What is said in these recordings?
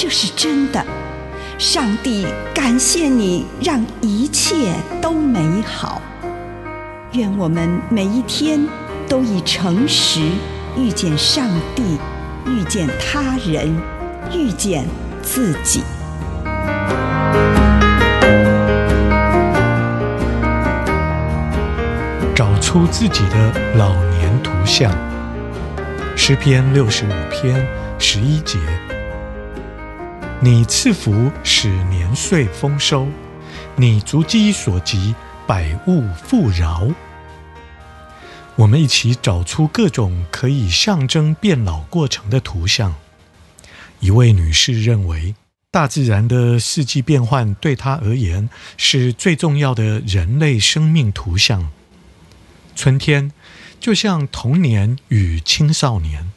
这是真的，上帝感谢你，让一切都美好。愿我们每一天都以诚实遇见上帝，遇见他人，遇见自己。找出自己的老年图像。诗篇六十五篇十一节。你赐福使年岁丰收，你足迹所及百物富饶。我们一起找出各种可以象征变老过程的图像。一位女士认为，大自然的四季变换对她而言是最重要的人类生命图像。春天就像童年与青少年，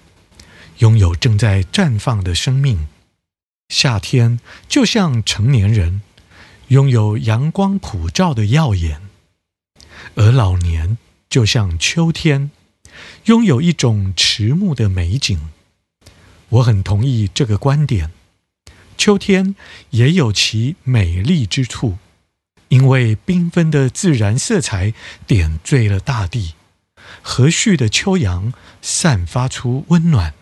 拥有正在绽放的生命。夏天就像成年人，拥有阳光普照的耀眼；而老年就像秋天，拥有一种迟暮的美景。我很同意这个观点。秋天也有其美丽之处，因为缤纷的自然色彩点缀了大地，和煦的秋阳散发出温暖。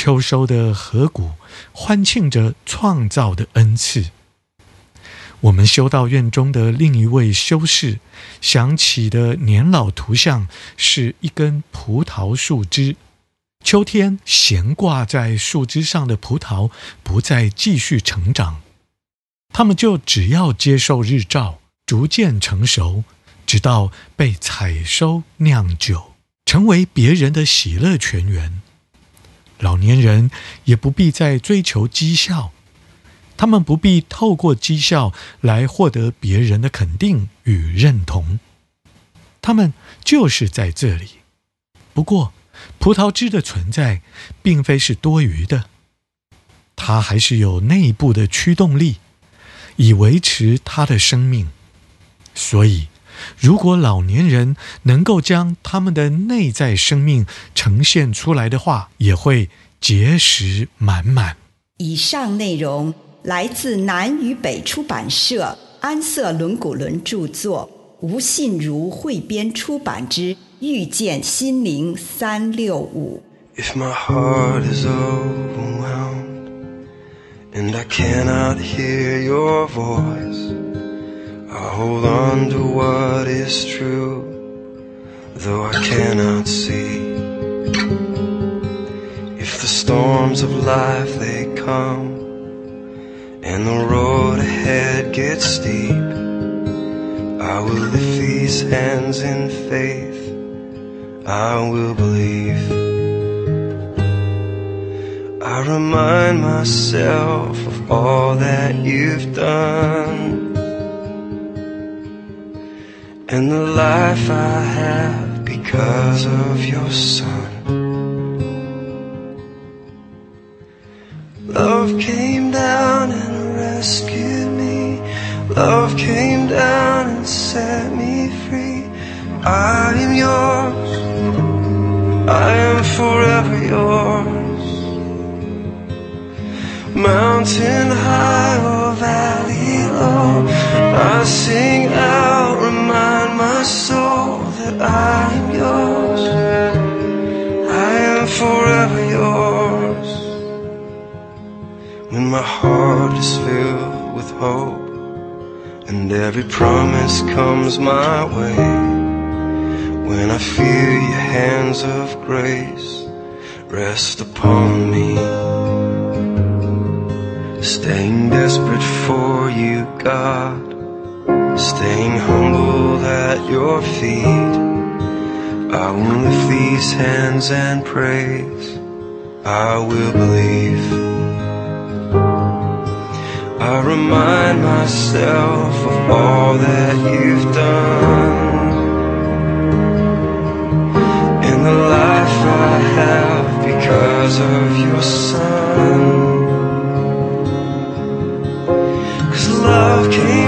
秋收的河谷欢庆着创造的恩赐。我们修道院中的另一位修士想起的年老图像是一根葡萄树枝。秋天悬挂在树枝上的葡萄不再继续成长，它们就只要接受日照，逐渐成熟，直到被采收酿酒，成为别人的喜乐泉源。老年人也不必再追求绩效，他们不必透过绩效来获得别人的肯定与认同，他们就是在这里。不过，葡萄枝的存在并非是多余的，它还是有内部的驱动力，以维持它的生命。所以，如果老年人能够将他们的内在生命呈现出来的话，也会结实满满。以上内容来自南与北出版社安瑟伦古伦著作，吴信如汇编出版之《遇见心灵三六五》。If my heart is overwhelmed and I cannot hear your voice I hold on to what is true, though I cannot see. If the storms of life they come, and the road ahead gets steep, I will lift these hands in faith, I will believe. I remind myself of all that you've done And the life I have because of your son. Love came down and rescued me. Love came down and set me free. I am yours. I am forever yours. Mountain high is filled with hope and every promise comes my way, when I feel your hands of grace rest upon me. Staying desperate for you, God. Staying humble at your feet. I will lift these hands and praise. I will believe. I remind myself of all that you've done. And the life I have because of your son. Cause love came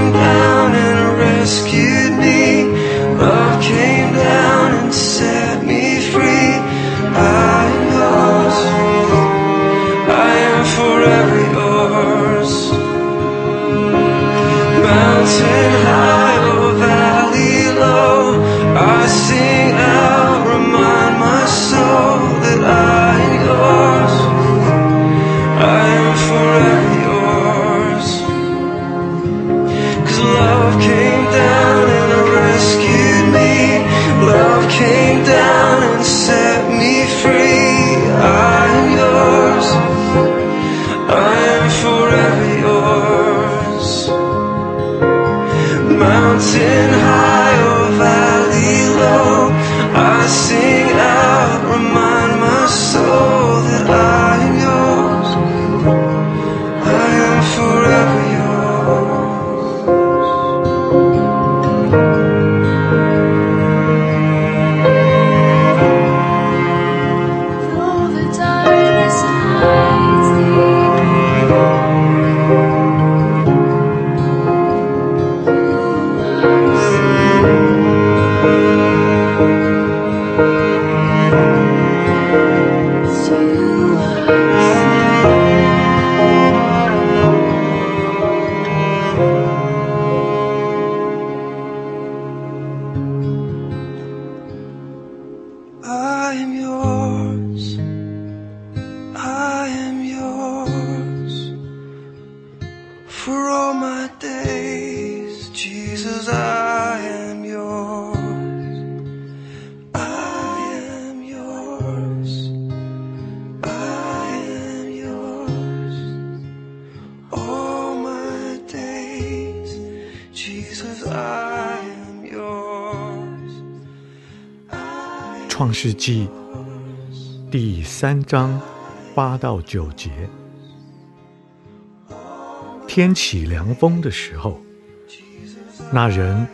创世纪第三章八到九节，天起凉风的时候，那人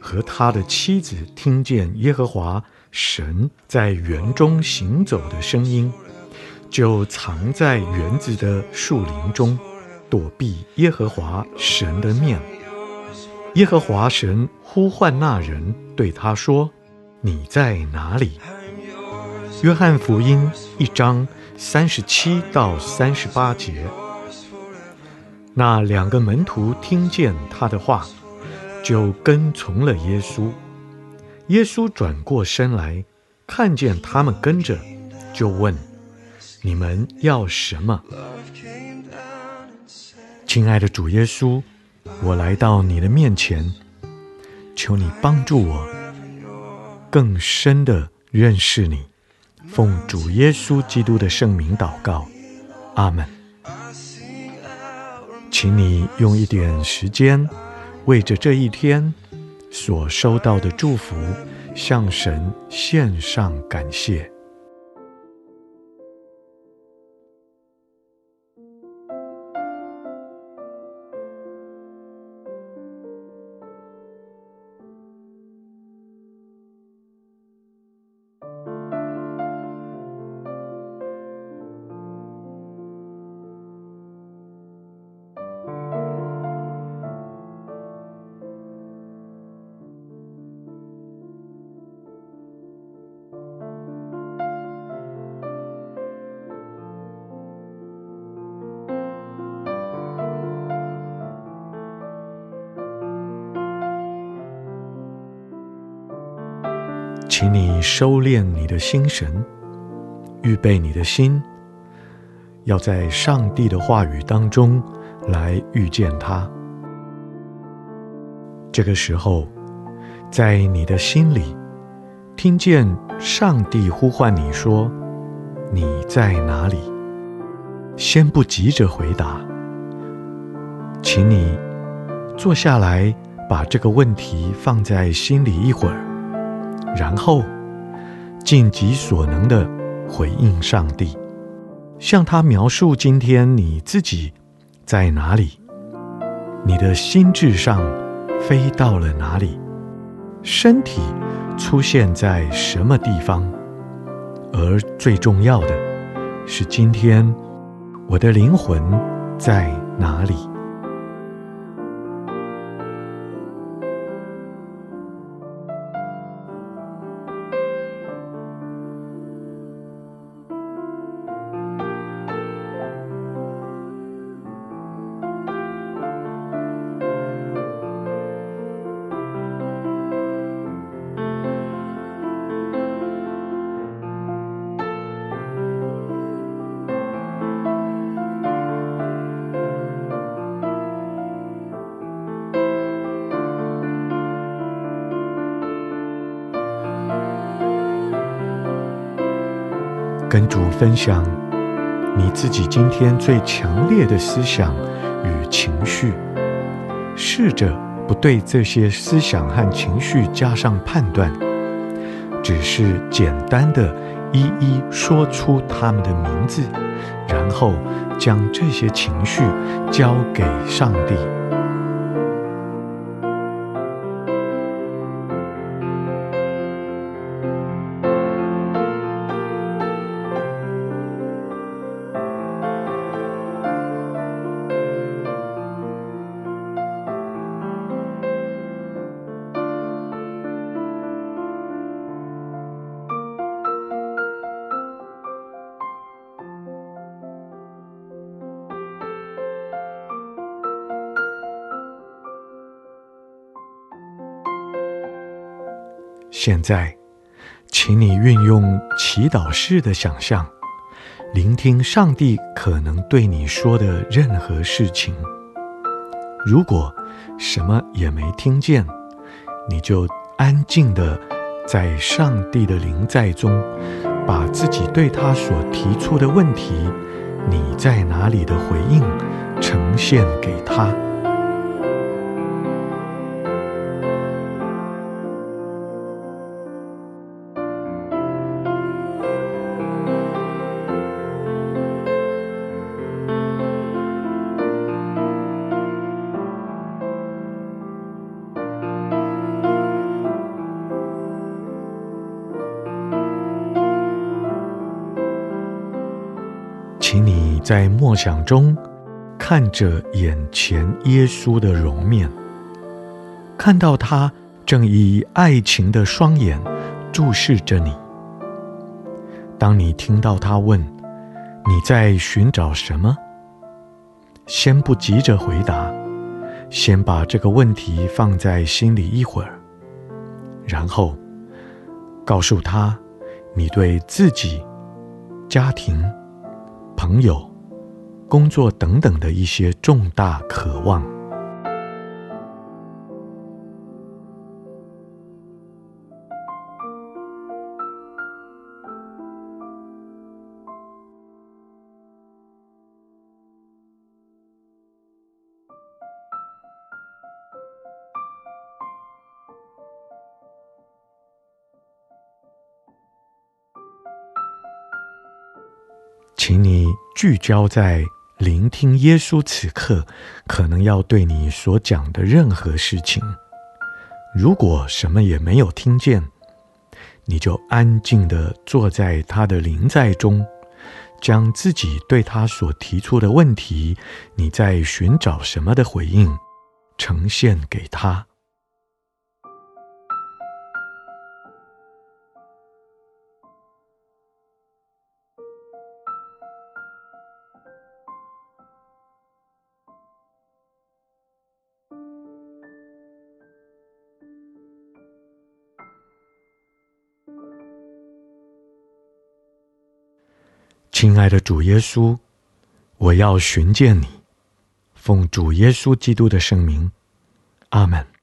和他的妻子听见耶和华神在园中行走的声音，就藏在园子的树林中，躲避耶和华神的面。耶和华神呼唤那人，对他说：“你在哪里？”约翰福音一章三十七到三十八节。那两个门徒听见他的话，就跟从了耶稣。耶稣转过身来，看见他们跟着，就问：“你们要什么？”亲爱的主耶稣，我来到你的面前，求你帮助我，更深的认识你。奉主耶稣基督的圣名祷告，阿门。请你用一点时间，为着这一天所收到的祝福，向神献上感谢。请你收敛你的心神，预备你的心，要在上帝的话语当中来遇见他。这个时候，在你的心里听见上帝呼唤你说：“你在哪里？”先不急着回答，请你坐下来，把这个问题放在心里一会儿。然后，尽己所能的回应上帝，向他描述今天你自己在哪里，你的心智上飞到了哪里，身体出现在什么地方，而最重要的是，今天我的灵魂在哪里？跟主分享你自己今天最强烈的思想与情绪，试着不对这些思想和情绪加上判断，只是简单的一一说出他们的名字，然后将这些情绪交给上帝。现在，请你运用祈祷式的想象，聆听上帝可能对你说的任何事情。如果什么也没听见，你就安静地在上帝的临在中，把自己对他所提出的问题“你在哪里”的回应呈现给他。请你在默想中看着眼前耶稣的容面，看到他正以爱情的双眼注视着你。当你听到他问你在寻找什么，先不急着回答，先把这个问题放在心里一会儿，然后告诉他你对自己、家庭。朋友、工作等等的一些重大渴望，请你聚焦在聆听耶稣此刻可能要对你所讲的任何事情。如果什么也没有听见，你就安静地坐在他的临在中，将自己对他所提出的问题“你在寻找什么”的回应呈现给他。亲爱的主耶稣，我要寻见你，奉主耶稣基督的圣名，阿门。